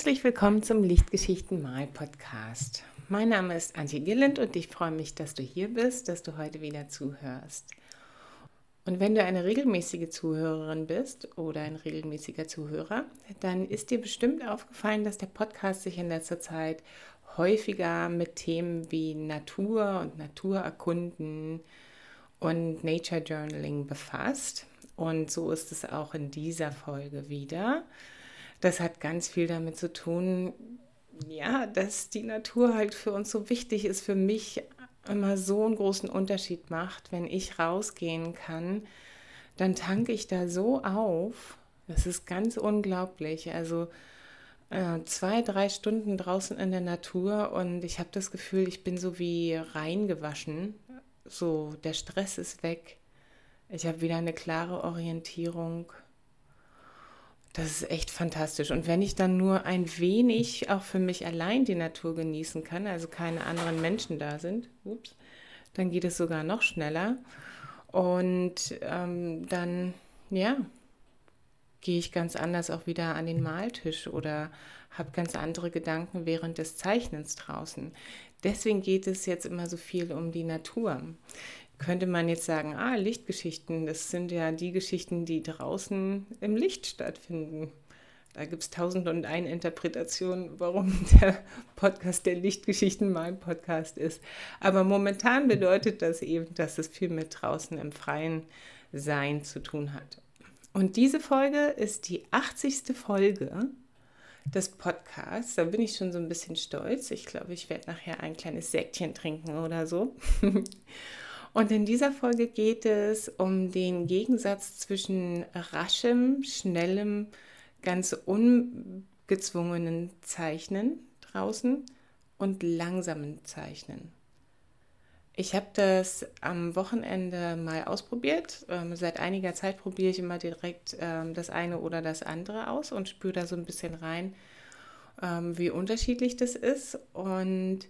Herzlich willkommen zum Lichtgeschichten Mal Podcast. Mein Name ist Antje Gilland und ich freue mich, dass du hier bist, dass du heute wieder zuhörst. Und wenn du eine regelmäßige Zuhörerin bist oder ein regelmäßiger Zuhörer, dann ist dir bestimmt aufgefallen, dass der Podcast sich in letzter Zeit häufiger mit Themen wie Natur und Naturerkunden und Nature Journaling befasst. Und so ist es auch in dieser Folge wieder. Das hat ganz viel damit zu tun, ja, dass die Natur halt für uns so wichtig ist, für mich immer so einen großen Unterschied macht. Wenn ich rausgehen kann, dann tanke ich da so auf. Das ist ganz unglaublich. Also äh, zwei, drei Stunden draußen in der Natur und ich habe das Gefühl, ich bin so wie reingewaschen. So, der Stress ist weg. Ich habe wieder eine klare Orientierung. Das ist echt fantastisch. Und wenn ich dann nur ein wenig auch für mich allein die Natur genießen kann, also keine anderen Menschen da sind, ups, dann geht es sogar noch schneller. Und ähm, dann, ja, gehe ich ganz anders auch wieder an den Maltisch oder habe ganz andere Gedanken während des Zeichnens draußen. Deswegen geht es jetzt immer so viel um die Natur könnte man jetzt sagen, ah, Lichtgeschichten, das sind ja die Geschichten, die draußen im Licht stattfinden. Da gibt es tausend und eine Interpretationen, warum der Podcast der Lichtgeschichten mein Podcast ist. Aber momentan bedeutet das eben, dass es viel mit draußen im freien Sein zu tun hat. Und diese Folge ist die 80. Folge des Podcasts. Da bin ich schon so ein bisschen stolz. Ich glaube, ich werde nachher ein kleines Säckchen trinken oder so. Und in dieser Folge geht es um den Gegensatz zwischen raschem, schnellem, ganz ungezwungenen Zeichnen draußen und langsamen Zeichnen. Ich habe das am Wochenende mal ausprobiert. Ähm, seit einiger Zeit probiere ich immer direkt ähm, das eine oder das andere aus und spüre da so ein bisschen rein, ähm, wie unterschiedlich das ist. Und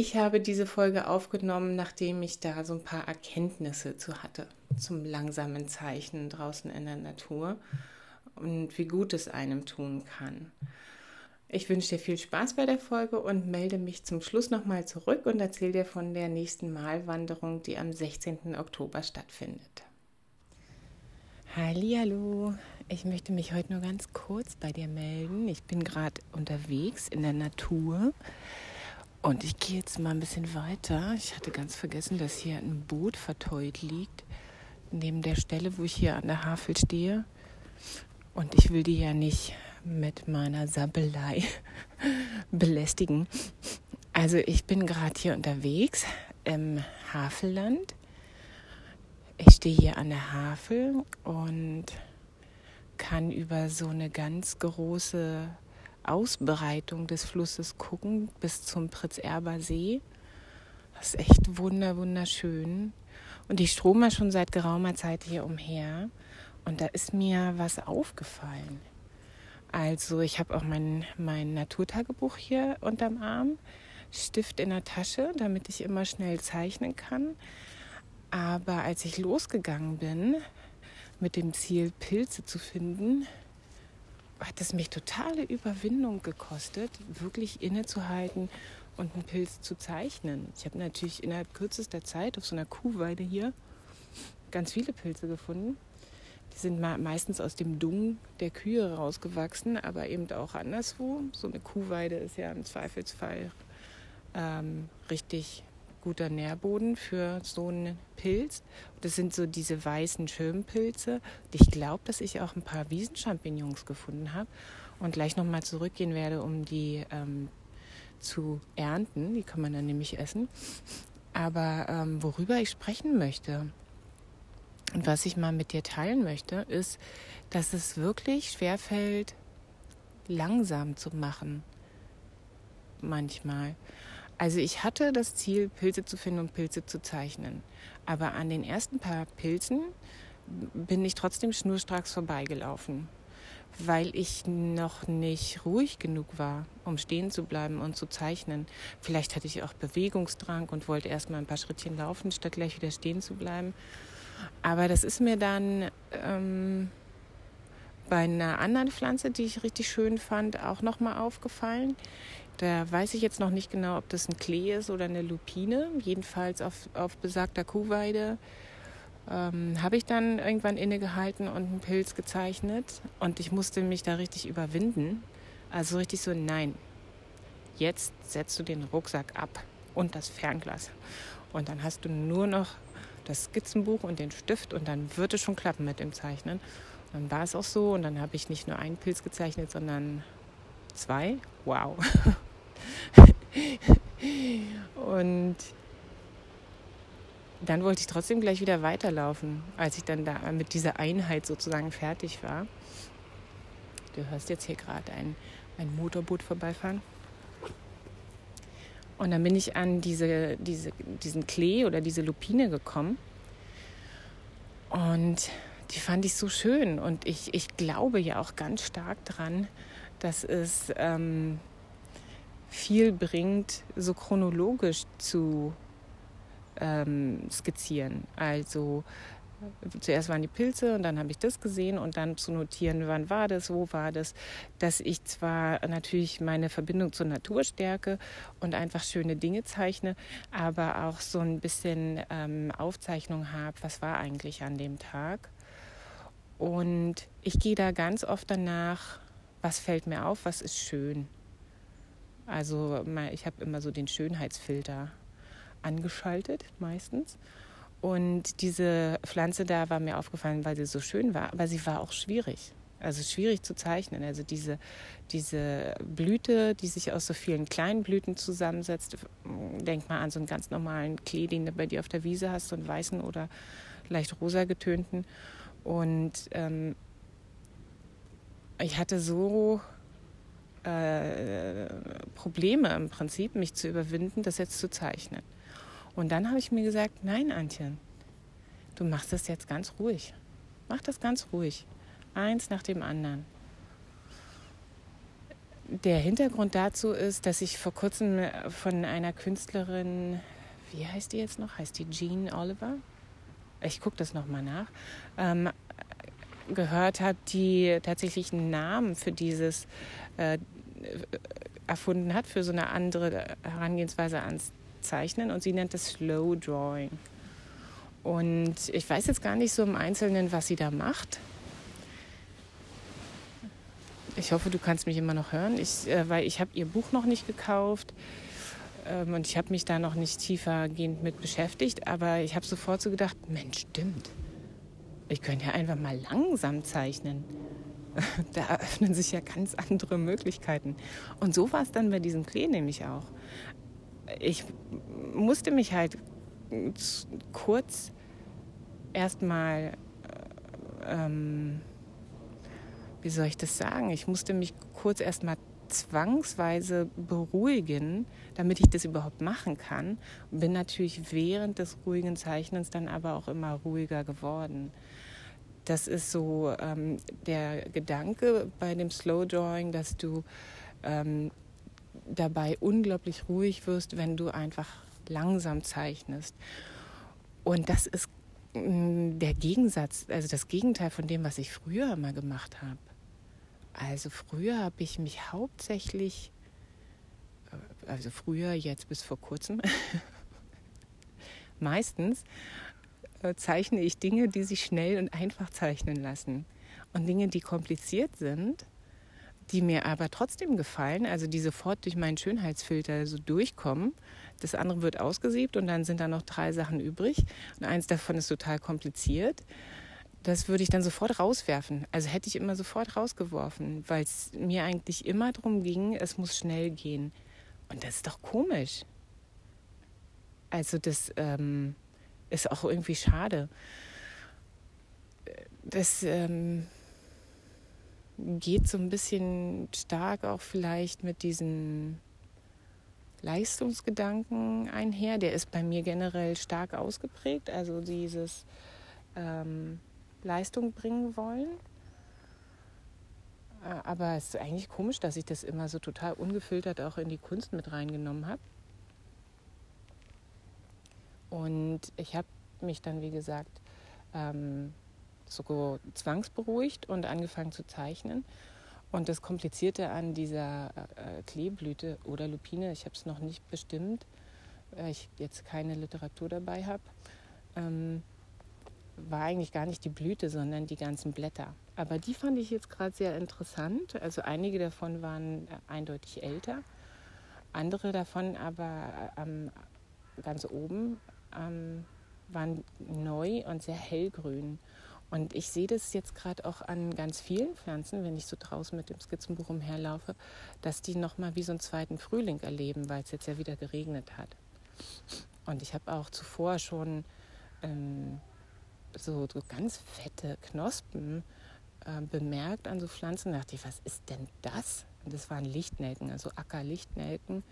ich habe diese Folge aufgenommen, nachdem ich da so ein paar Erkenntnisse zu hatte zum langsamen Zeichnen draußen in der Natur und wie gut es einem tun kann. Ich wünsche dir viel Spaß bei der Folge und melde mich zum Schluss nochmal zurück und erzähle dir von der nächsten Malwanderung, die am 16. Oktober stattfindet. Hallo, ich möchte mich heute nur ganz kurz bei dir melden. Ich bin gerade unterwegs in der Natur und ich gehe jetzt mal ein bisschen weiter. Ich hatte ganz vergessen, dass hier ein Boot verteut liegt, neben der Stelle, wo ich hier an der Havel stehe. Und ich will die ja nicht mit meiner Sabbelei belästigen. Also ich bin gerade hier unterwegs im Havelland. Ich stehe hier an der Havel und kann über so eine ganz große Ausbreitung des Flusses gucken bis zum Pritz-Erber See. Das ist echt wunder, wunderschön. Und ich strome schon seit geraumer Zeit hier umher. Und da ist mir was aufgefallen. Also ich habe auch mein, mein Naturtagebuch hier unterm Arm, Stift in der Tasche, damit ich immer schnell zeichnen kann. Aber als ich losgegangen bin mit dem Ziel, Pilze zu finden, hat es mich totale Überwindung gekostet, wirklich innezuhalten und einen Pilz zu zeichnen. Ich habe natürlich innerhalb kürzester Zeit auf so einer Kuhweide hier ganz viele Pilze gefunden. Die sind meistens aus dem Dung der Kühe rausgewachsen, aber eben auch anderswo. So eine Kuhweide ist ja im Zweifelsfall ähm, richtig guter Nährboden für so einen Pilz. Das sind so diese weißen Schirmpilze. Und ich glaube, dass ich auch ein paar Wiesenchampignons gefunden habe und gleich nochmal zurückgehen werde, um die ähm, zu ernten. Die kann man dann nämlich essen. Aber ähm, worüber ich sprechen möchte und was ich mal mit dir teilen möchte, ist, dass es wirklich schwerfällt, langsam zu machen. Manchmal. Also ich hatte das Ziel, Pilze zu finden und Pilze zu zeichnen. Aber an den ersten paar Pilzen bin ich trotzdem schnurstracks vorbeigelaufen, weil ich noch nicht ruhig genug war, um stehen zu bleiben und zu zeichnen. Vielleicht hatte ich auch Bewegungsdrang und wollte erst mal ein paar Schrittchen laufen, statt gleich wieder stehen zu bleiben. Aber das ist mir dann ähm, bei einer anderen Pflanze, die ich richtig schön fand, auch nochmal aufgefallen. Da weiß ich jetzt noch nicht genau, ob das ein Klee ist oder eine Lupine. Jedenfalls auf, auf besagter Kuhweide ähm, habe ich dann irgendwann innegehalten und einen Pilz gezeichnet. Und ich musste mich da richtig überwinden. Also richtig so, nein, jetzt setzt du den Rucksack ab und das Fernglas. Und dann hast du nur noch das Skizzenbuch und den Stift und dann wird es schon klappen mit dem Zeichnen. Und dann war es auch so und dann habe ich nicht nur einen Pilz gezeichnet, sondern zwei. Wow. und dann wollte ich trotzdem gleich wieder weiterlaufen, als ich dann da mit dieser Einheit sozusagen fertig war. Du hörst jetzt hier gerade ein, ein Motorboot vorbeifahren. Und dann bin ich an diese, diese, diesen Klee oder diese Lupine gekommen. Und die fand ich so schön. Und ich, ich glaube ja auch ganz stark dran, dass es ähm, viel bringt, so chronologisch zu ähm, skizzieren. Also zuerst waren die Pilze und dann habe ich das gesehen und dann zu notieren, wann war das, wo war das, dass ich zwar natürlich meine Verbindung zur Natur stärke und einfach schöne Dinge zeichne, aber auch so ein bisschen ähm, Aufzeichnung habe, was war eigentlich an dem Tag. Und ich gehe da ganz oft danach, was fällt mir auf, was ist schön. Also ich habe immer so den Schönheitsfilter angeschaltet meistens und diese Pflanze da war mir aufgefallen, weil sie so schön war, aber sie war auch schwierig. Also schwierig zu zeichnen. Also diese, diese Blüte, die sich aus so vielen kleinen Blüten zusammensetzt. Denk mal an so einen ganz normalen Klee, den du bei dir auf der Wiese hast, so einen weißen oder leicht rosa getönten. Und ähm, ich hatte so äh, Probleme im Prinzip, mich zu überwinden, das jetzt zu zeichnen. Und dann habe ich mir gesagt, nein, Antje, du machst das jetzt ganz ruhig. Mach das ganz ruhig. Eins nach dem anderen. Der Hintergrund dazu ist, dass ich vor kurzem von einer Künstlerin, wie heißt die jetzt noch? Heißt die Jean Oliver? Ich gucke das nochmal nach. Ähm, gehört habe, die tatsächlich einen Namen für dieses äh, erfunden hat, für so eine andere Herangehensweise ans Zeichnen und sie nennt es Slow Drawing. Und ich weiß jetzt gar nicht so im Einzelnen, was sie da macht. Ich hoffe, du kannst mich immer noch hören, ich, äh, weil ich habe ihr Buch noch nicht gekauft ähm, und ich habe mich da noch nicht tiefergehend mit beschäftigt. Aber ich habe sofort so gedacht, Mensch, stimmt. Ich könnte ja einfach mal langsam zeichnen. Da eröffnen sich ja ganz andere Möglichkeiten. Und so war es dann bei diesem Klee nämlich auch ich musste mich halt kurz erstmal, äh, ähm, wie soll ich das sagen, ich musste mich kurz erstmal zwangsweise beruhigen, damit ich das überhaupt machen kann. Bin natürlich während des ruhigen Zeichnens dann aber auch immer ruhiger geworden. Das ist so ähm, der Gedanke bei dem Slow Drawing, dass du ähm, dabei unglaublich ruhig wirst, wenn du einfach langsam zeichnest. Und das ist mm, der Gegensatz, also das Gegenteil von dem, was ich früher immer gemacht habe. Also früher habe ich mich hauptsächlich, äh, also früher, jetzt bis vor kurzem, meistens äh, zeichne ich Dinge, die sich schnell und einfach zeichnen lassen. Und Dinge, die kompliziert sind, die mir aber trotzdem gefallen, also die sofort durch meinen Schönheitsfilter so durchkommen. Das andere wird ausgesiebt und dann sind da noch drei Sachen übrig. Und eins davon ist total kompliziert. Das würde ich dann sofort rauswerfen. Also hätte ich immer sofort rausgeworfen, weil es mir eigentlich immer darum ging, es muss schnell gehen. Und das ist doch komisch. Also das ähm, ist auch irgendwie schade. Das ähm, geht so ein bisschen stark auch vielleicht mit diesen Leistungsgedanken einher. Der ist bei mir generell stark ausgeprägt, also dieses ähm, Leistung bringen wollen. Äh, aber es ist eigentlich komisch, dass ich das immer so total ungefiltert auch in die Kunst mit reingenommen habe. Und ich habe mich dann, wie gesagt, ähm, so zwangsberuhigt und angefangen zu zeichnen. Und das Komplizierte an dieser äh, Kleeblüte oder Lupine, ich habe es noch nicht bestimmt, weil ich jetzt keine Literatur dabei habe, ähm, war eigentlich gar nicht die Blüte, sondern die ganzen Blätter. Aber die fand ich jetzt gerade sehr interessant. Also einige davon waren äh, eindeutig älter, andere davon aber ähm, ganz oben ähm, waren neu und sehr hellgrün. Und ich sehe das jetzt gerade auch an ganz vielen Pflanzen, wenn ich so draußen mit dem Skizzenbuch umherlaufe, dass die nochmal wie so einen zweiten Frühling erleben, weil es jetzt ja wieder geregnet hat. Und ich habe auch zuvor schon ähm, so, so, ganz fette Knospen äh, bemerkt an so Pflanzen. Da dachte ich, was ist denn das? Und das waren Lichtnelken, also Ackerlichtnelken.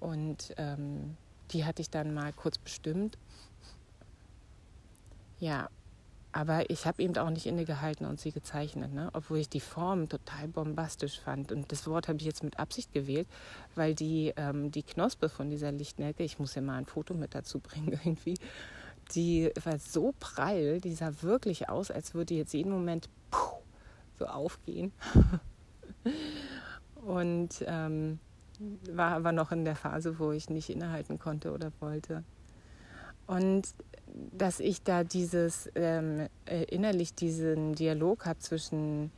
Und ähm, die hatte ich dann mal kurz bestimmt. Ja, aber ich habe eben auch nicht innegehalten und sie gezeichnet, ne? obwohl ich die Form total bombastisch fand. Und das Wort habe ich jetzt mit Absicht gewählt, weil die, ähm, die Knospe von dieser Lichtnelke, ich muss ja mal ein Foto mit dazu bringen irgendwie, die war so prall, die sah wirklich aus, als würde jetzt jeden Moment puh, so aufgehen. und ähm, war aber noch in der Phase, wo ich nicht innehalten konnte oder wollte. Und dass ich da dieses ähm, äh, innerlich diesen Dialog habe zwischen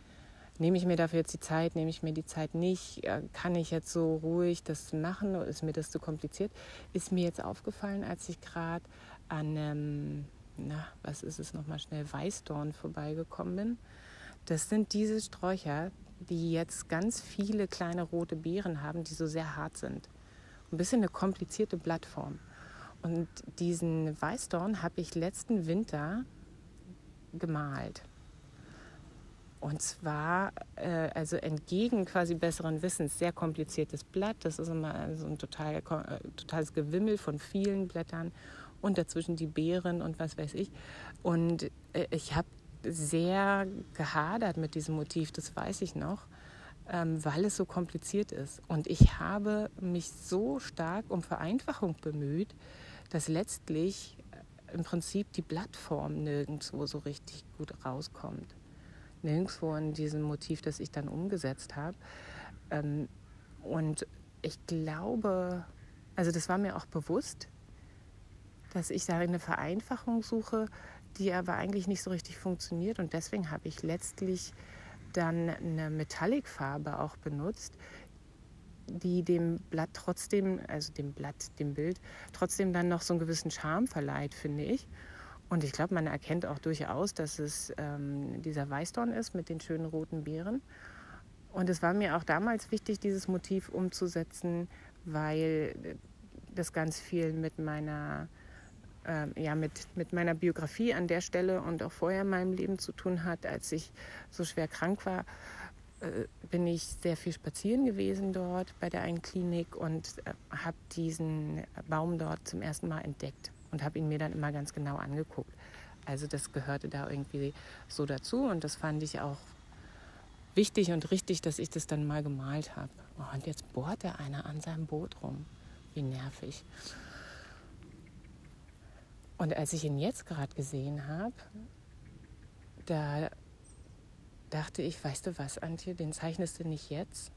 nehme ich mir dafür jetzt die Zeit, nehme ich mir die Zeit nicht, äh, kann ich jetzt so ruhig das machen oder ist mir das zu kompliziert, ist mir jetzt aufgefallen, als ich gerade an, ähm, na, was ist es nochmal schnell, Weißdorn vorbeigekommen bin. Das sind diese Sträucher, die jetzt ganz viele kleine rote Beeren haben, die so sehr hart sind. Ein bisschen eine komplizierte Blattform. Und diesen Weißdorn habe ich letzten Winter gemalt. Und zwar, äh, also entgegen quasi besseren Wissens, sehr kompliziertes Blatt. Das ist immer so ein total, äh, totales Gewimmel von vielen Blättern und dazwischen die Beeren und was weiß ich. Und äh, ich habe sehr gehadert mit diesem Motiv, das weiß ich noch, ähm, weil es so kompliziert ist. Und ich habe mich so stark um Vereinfachung bemüht, dass letztlich äh, im Prinzip die Blattform nirgendwo so richtig gut rauskommt. Nirgendwo in diesem Motiv, das ich dann umgesetzt habe. Ähm, und ich glaube, also das war mir auch bewusst, dass ich da eine Vereinfachung suche, die aber eigentlich nicht so richtig funktioniert. Und deswegen habe ich letztlich dann eine Metallic-Farbe auch benutzt, die dem Blatt trotzdem, also dem Blatt, dem Bild, trotzdem dann noch so einen gewissen Charme verleiht, finde ich. Und ich glaube, man erkennt auch durchaus, dass es ähm, dieser Weißdorn ist mit den schönen roten Beeren. Und es war mir auch damals wichtig, dieses Motiv umzusetzen, weil das ganz viel mit meiner äh, ja, mit, mit meiner Biografie an der Stelle und auch vorher in meinem Leben zu tun hat. Als ich so schwer krank war, äh, bin ich sehr viel spazieren gewesen dort bei der einen Klinik und äh, habe diesen Baum dort zum ersten Mal entdeckt und habe ihn mir dann immer ganz genau angeguckt. Also das gehörte da irgendwie so dazu und das fand ich auch wichtig und richtig, dass ich das dann mal gemalt habe. Oh, und jetzt bohrt er einer an seinem Boot rum. Wie nervig. Und als ich ihn jetzt gerade gesehen habe, da dachte ich, weißt du was, Antje, den zeichnest du nicht jetzt.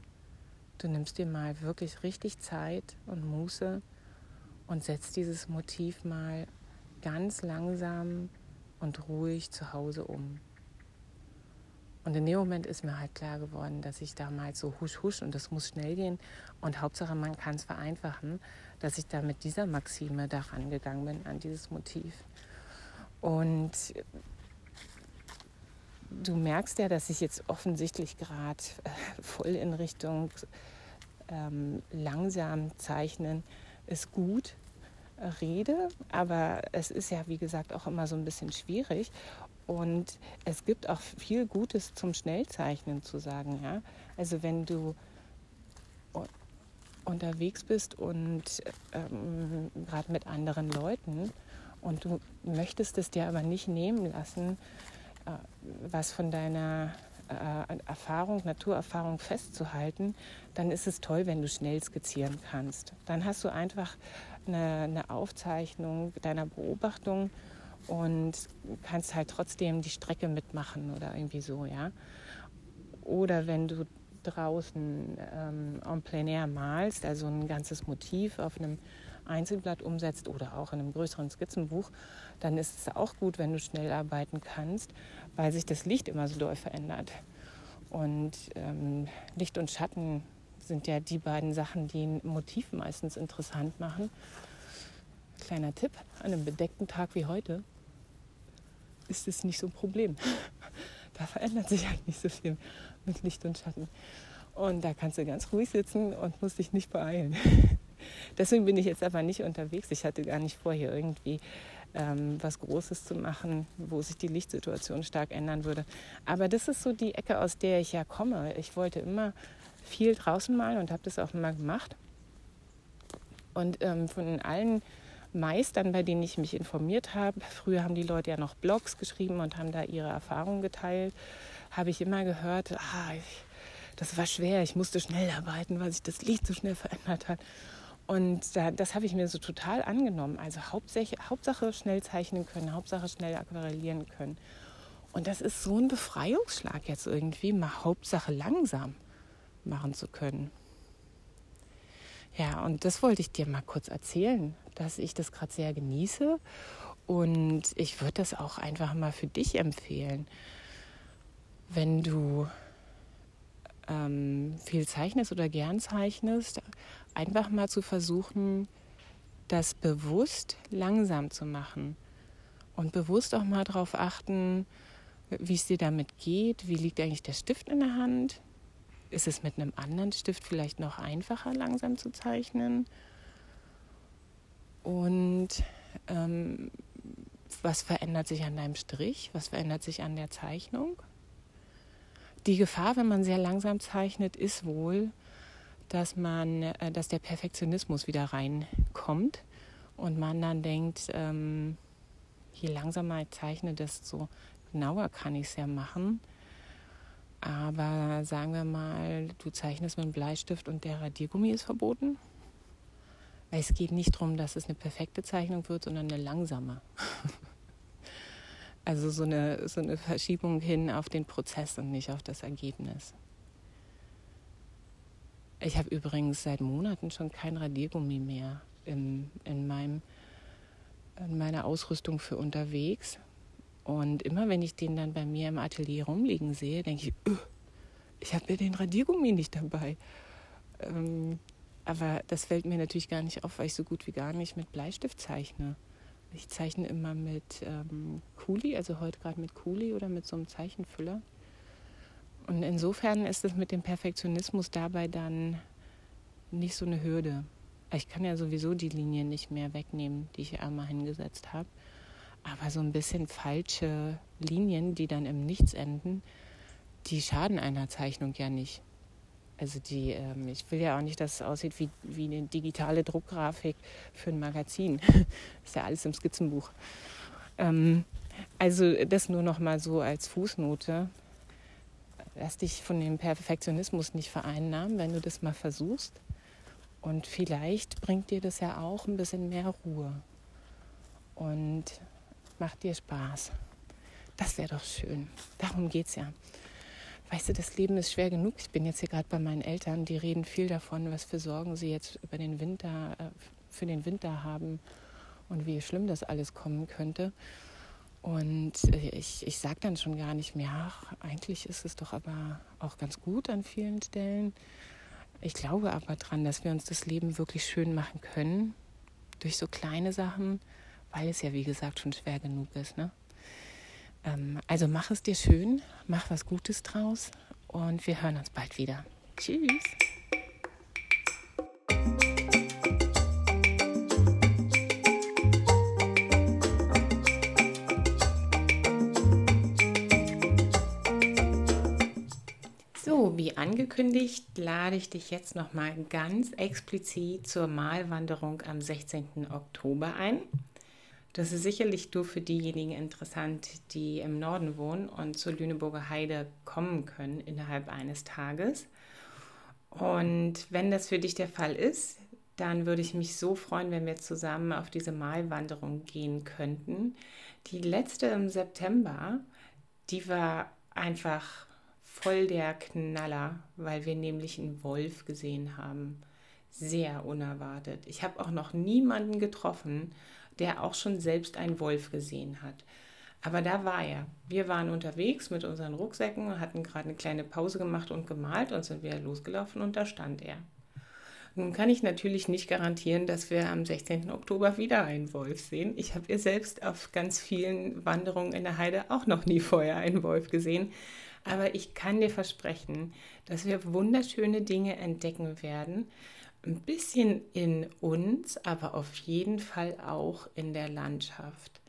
Du nimmst dir mal wirklich richtig Zeit und Muße und setzt dieses Motiv mal ganz langsam und ruhig zu Hause um. Und in dem Moment ist mir halt klar geworden, dass ich damals so husch husch und das muss schnell gehen. Und Hauptsache man kann es vereinfachen, dass ich da mit dieser Maxime da rangegangen bin an dieses Motiv. Und du merkst ja, dass ich jetzt offensichtlich gerade äh, voll in Richtung ähm, langsam zeichnen ist gut äh, rede, aber es ist ja wie gesagt auch immer so ein bisschen schwierig und es gibt auch viel Gutes zum Schnellzeichnen zu sagen. Ja? Also wenn du unterwegs bist und ähm, gerade mit anderen Leuten und du möchtest es dir aber nicht nehmen lassen, äh, was von deiner äh, Erfahrung, Naturerfahrung festzuhalten, dann ist es toll, wenn du schnell skizzieren kannst. Dann hast du einfach eine, eine Aufzeichnung deiner Beobachtung und kannst halt trotzdem die Strecke mitmachen oder irgendwie so, ja. Oder wenn du draußen ähm, en plein air malst, also ein ganzes Motiv auf einem Einzelblatt umsetzt oder auch in einem größeren Skizzenbuch, dann ist es auch gut, wenn du schnell arbeiten kannst, weil sich das Licht immer so doll verändert. Und ähm, Licht und Schatten sind ja die beiden Sachen, die ein Motiv meistens interessant machen. Kleiner Tipp, an einem bedeckten Tag wie heute ist es nicht so ein Problem. Da verändert sich halt nicht so viel mit Licht und Schatten. Und da kannst du ganz ruhig sitzen und musst dich nicht beeilen. Deswegen bin ich jetzt aber nicht unterwegs. Ich hatte gar nicht vor, hier irgendwie ähm, was Großes zu machen, wo sich die Lichtsituation stark ändern würde. Aber das ist so die Ecke, aus der ich ja komme. Ich wollte immer viel draußen malen und habe das auch immer gemacht. Und ähm, von allen Meistern, bei denen ich mich informiert habe, früher haben die Leute ja noch Blogs geschrieben und haben da ihre Erfahrungen geteilt, habe ich immer gehört, ah, ich, das war schwer, ich musste schnell arbeiten, weil sich das Licht so schnell verändert hat. Und da, das habe ich mir so total angenommen. Also Hauptsache, Hauptsache schnell zeichnen können, Hauptsache schnell aquarellieren können. Und das ist so ein Befreiungsschlag jetzt irgendwie, mal Hauptsache langsam machen zu können. Ja, und das wollte ich dir mal kurz erzählen, dass ich das gerade sehr genieße. Und ich würde das auch einfach mal für dich empfehlen. Wenn du ähm, viel zeichnest oder gern zeichnest, einfach mal zu versuchen, das bewusst langsam zu machen. Und bewusst auch mal darauf achten, wie es dir damit geht, wie liegt eigentlich der Stift in der Hand, ist es mit einem anderen Stift vielleicht noch einfacher, langsam zu zeichnen? Und ähm, was verändert sich an deinem Strich? Was verändert sich an der Zeichnung? Die Gefahr, wenn man sehr langsam zeichnet, ist wohl, dass man, äh, dass der Perfektionismus wieder reinkommt und man dann denkt, ähm, je langsamer ich zeichne, desto genauer kann ich es ja machen. Aber sagen wir mal, du zeichnest mit einem Bleistift und der Radiergummi ist verboten. Weil es geht nicht darum, dass es eine perfekte Zeichnung wird, sondern eine langsame. also so eine, so eine Verschiebung hin auf den Prozess und nicht auf das Ergebnis. Ich habe übrigens seit Monaten schon kein Radiergummi mehr in, in, meinem, in meiner Ausrüstung für unterwegs, und immer wenn ich den dann bei mir im Atelier rumliegen sehe, denke ich, öh, ich habe ja den Radiergummi nicht dabei. Ähm, aber das fällt mir natürlich gar nicht auf, weil ich so gut wie gar nicht mit Bleistift zeichne. Ich zeichne immer mit ähm, Kuli, also heute gerade mit Kuli oder mit so einem Zeichenfüller. Und insofern ist es mit dem Perfektionismus dabei dann nicht so eine Hürde. Ich kann ja sowieso die Linien nicht mehr wegnehmen, die ich einmal hingesetzt habe. Aber so ein bisschen falsche Linien, die dann im Nichts enden, die schaden einer Zeichnung ja nicht. Also die, ähm, ich will ja auch nicht, dass es aussieht wie, wie eine digitale Druckgrafik für ein Magazin. ist ja alles im Skizzenbuch. Ähm, also das nur noch mal so als Fußnote. Lass dich von dem Perfektionismus nicht vereinnahmen, wenn du das mal versuchst. Und vielleicht bringt dir das ja auch ein bisschen mehr Ruhe. Und macht dir Spaß. Das wäre doch schön. Darum geht es ja. Weißt du, das Leben ist schwer genug. Ich bin jetzt hier gerade bei meinen Eltern, die reden viel davon, was für Sorgen sie jetzt über den Winter, äh, für den Winter haben und wie schlimm das alles kommen könnte. Und äh, ich, ich sage dann schon gar nicht mehr, ach, eigentlich ist es doch aber auch ganz gut an vielen Stellen. Ich glaube aber daran, dass wir uns das Leben wirklich schön machen können durch so kleine Sachen, weil es ja, wie gesagt, schon schwer genug ist. Ne? Ähm, also mach es dir schön, mach was Gutes draus und wir hören uns bald wieder. Tschüss. So, wie angekündigt, lade ich dich jetzt noch mal ganz explizit zur Malwanderung am 16. Oktober ein. Das ist sicherlich nur für diejenigen interessant, die im Norden wohnen und zur Lüneburger Heide kommen können innerhalb eines Tages. Und wenn das für dich der Fall ist, dann würde ich mich so freuen, wenn wir zusammen auf diese Malwanderung gehen könnten. Die letzte im September, die war einfach voll der Knaller, weil wir nämlich einen Wolf gesehen haben. Sehr unerwartet. Ich habe auch noch niemanden getroffen, der auch schon selbst einen Wolf gesehen hat. Aber da war er. Wir waren unterwegs mit unseren Rucksäcken, hatten gerade eine kleine Pause gemacht und gemalt und sind wieder losgelaufen und da stand er. Nun kann ich natürlich nicht garantieren, dass wir am 16. Oktober wieder einen Wolf sehen. Ich habe ihr selbst auf ganz vielen Wanderungen in der Heide auch noch nie vorher einen Wolf gesehen. Aber ich kann dir versprechen, dass wir wunderschöne Dinge entdecken werden. Ein bisschen in uns, aber auf jeden Fall auch in der Landschaft.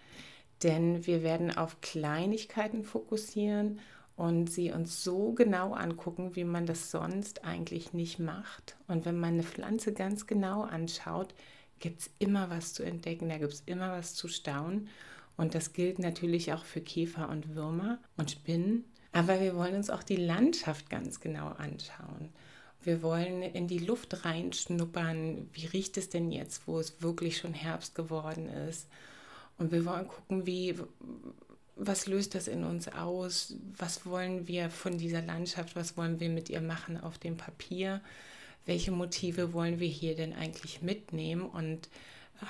Denn wir werden auf Kleinigkeiten fokussieren und sie uns so genau angucken, wie man das sonst eigentlich nicht macht. Und wenn man eine Pflanze ganz genau anschaut, gibt es immer was zu entdecken, da gibt es immer was zu staunen. Und das gilt natürlich auch für Käfer und Würmer und Spinnen. Aber wir wollen uns auch die Landschaft ganz genau anschauen. Wir wollen in die Luft reinschnuppern. Wie riecht es denn jetzt, wo es wirklich schon Herbst geworden ist? Und wir wollen gucken, wie, was löst das in uns aus? Was wollen wir von dieser Landschaft? Was wollen wir mit ihr machen auf dem Papier? Welche Motive wollen wir hier denn eigentlich mitnehmen? Und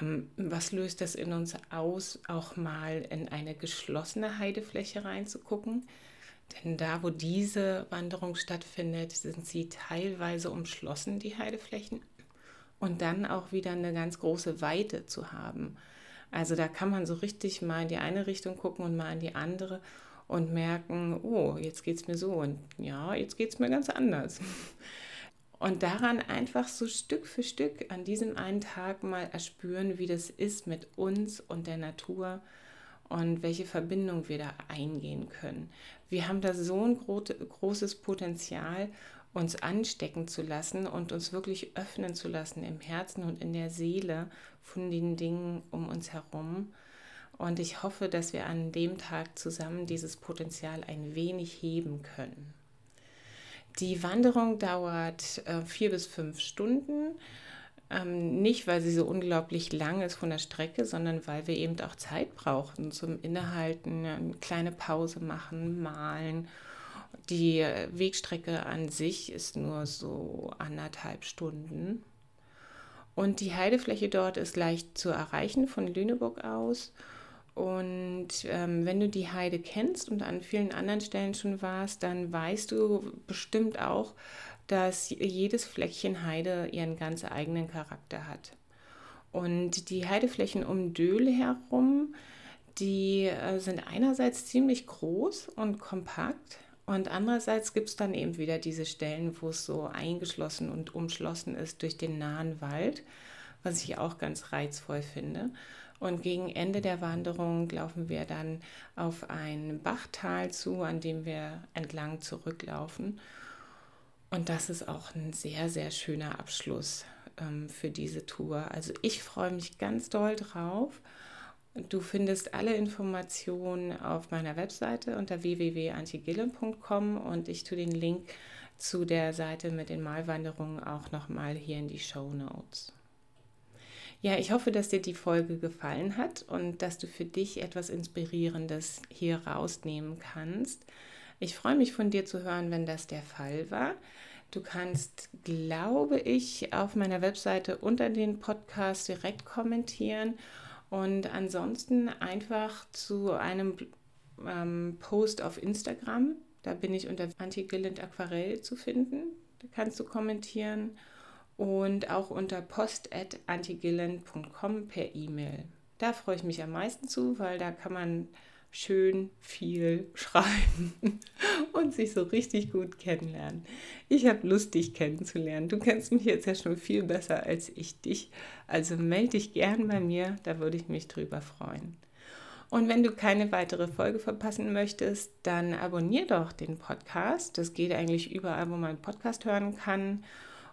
ähm, was löst das in uns aus, auch mal in eine geschlossene Heidefläche reinzugucken? Denn da, wo diese Wanderung stattfindet, sind sie teilweise umschlossen, die Heideflächen. Und dann auch wieder eine ganz große Weite zu haben. Also da kann man so richtig mal in die eine Richtung gucken und mal in die andere und merken, oh, jetzt geht es mir so und ja, jetzt geht es mir ganz anders. Und daran einfach so Stück für Stück an diesem einen Tag mal erspüren, wie das ist mit uns und der Natur und welche Verbindung wir da eingehen können. Wir haben da so ein großes Potenzial uns anstecken zu lassen und uns wirklich öffnen zu lassen im Herzen und in der Seele von den Dingen um uns herum. Und ich hoffe, dass wir an dem Tag zusammen dieses Potenzial ein wenig heben können. Die Wanderung dauert äh, vier bis fünf Stunden. Ähm, nicht, weil sie so unglaublich lang ist von der Strecke, sondern weil wir eben auch Zeit brauchen zum Innehalten, eine kleine Pause machen, malen die Wegstrecke an sich ist nur so anderthalb Stunden. Und die Heidefläche dort ist leicht zu erreichen von Lüneburg aus. Und ähm, wenn du die Heide kennst und an vielen anderen Stellen schon warst, dann weißt du bestimmt auch, dass jedes Fleckchen Heide ihren ganz eigenen Charakter hat. Und die Heideflächen um Döhle herum, die äh, sind einerseits ziemlich groß und kompakt, und andererseits gibt es dann eben wieder diese Stellen, wo es so eingeschlossen und umschlossen ist durch den nahen Wald, was ich auch ganz reizvoll finde. Und gegen Ende der Wanderung laufen wir dann auf ein Bachtal zu, an dem wir entlang zurücklaufen. Und das ist auch ein sehr, sehr schöner Abschluss ähm, für diese Tour. Also ich freue mich ganz doll drauf. Du findest alle Informationen auf meiner Webseite unter www.antigillen.com und ich tue den Link zu der Seite mit den Malwanderungen auch nochmal hier in die Show Notes. Ja, ich hoffe, dass dir die Folge gefallen hat und dass du für dich etwas Inspirierendes hier rausnehmen kannst. Ich freue mich von dir zu hören, wenn das der Fall war. Du kannst, glaube ich, auf meiner Webseite unter den Podcast direkt kommentieren und ansonsten einfach zu einem ähm, Post auf Instagram. Da bin ich unter Antigilland Aquarell zu finden. Da kannst du kommentieren. Und auch unter post.antigilland.com per E-Mail. Da freue ich mich am meisten zu, weil da kann man schön viel schreiben und sich so richtig gut kennenlernen. Ich habe Lust, dich kennenzulernen. Du kennst mich jetzt ja schon viel besser als ich dich. Also melde dich gern bei mir, da würde ich mich drüber freuen. Und wenn du keine weitere Folge verpassen möchtest, dann abonnier doch den Podcast. Das geht eigentlich überall, wo man Podcast hören kann.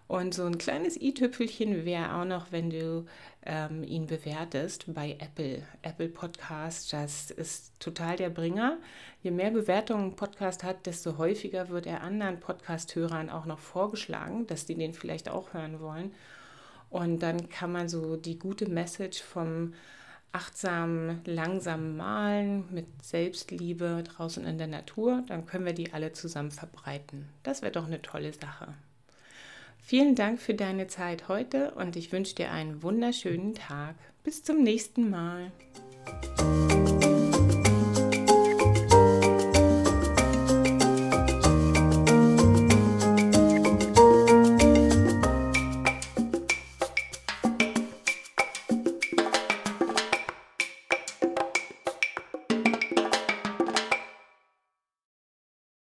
Und so ein kleines i-Tüpfelchen wäre auch noch, wenn du ähm, ihn bewertest bei Apple. Apple Podcast, das ist total der Bringer. Je mehr Bewertungen ein Podcast hat, desto häufiger wird er anderen Podcast-Hörern auch noch vorgeschlagen, dass die den vielleicht auch hören wollen. Und dann kann man so die gute Message vom achtsam, langsam malen mit Selbstliebe draußen in der Natur, dann können wir die alle zusammen verbreiten. Das wäre doch eine tolle Sache. Vielen Dank für deine Zeit heute und ich wünsche dir einen wunderschönen Tag. Bis zum nächsten Mal.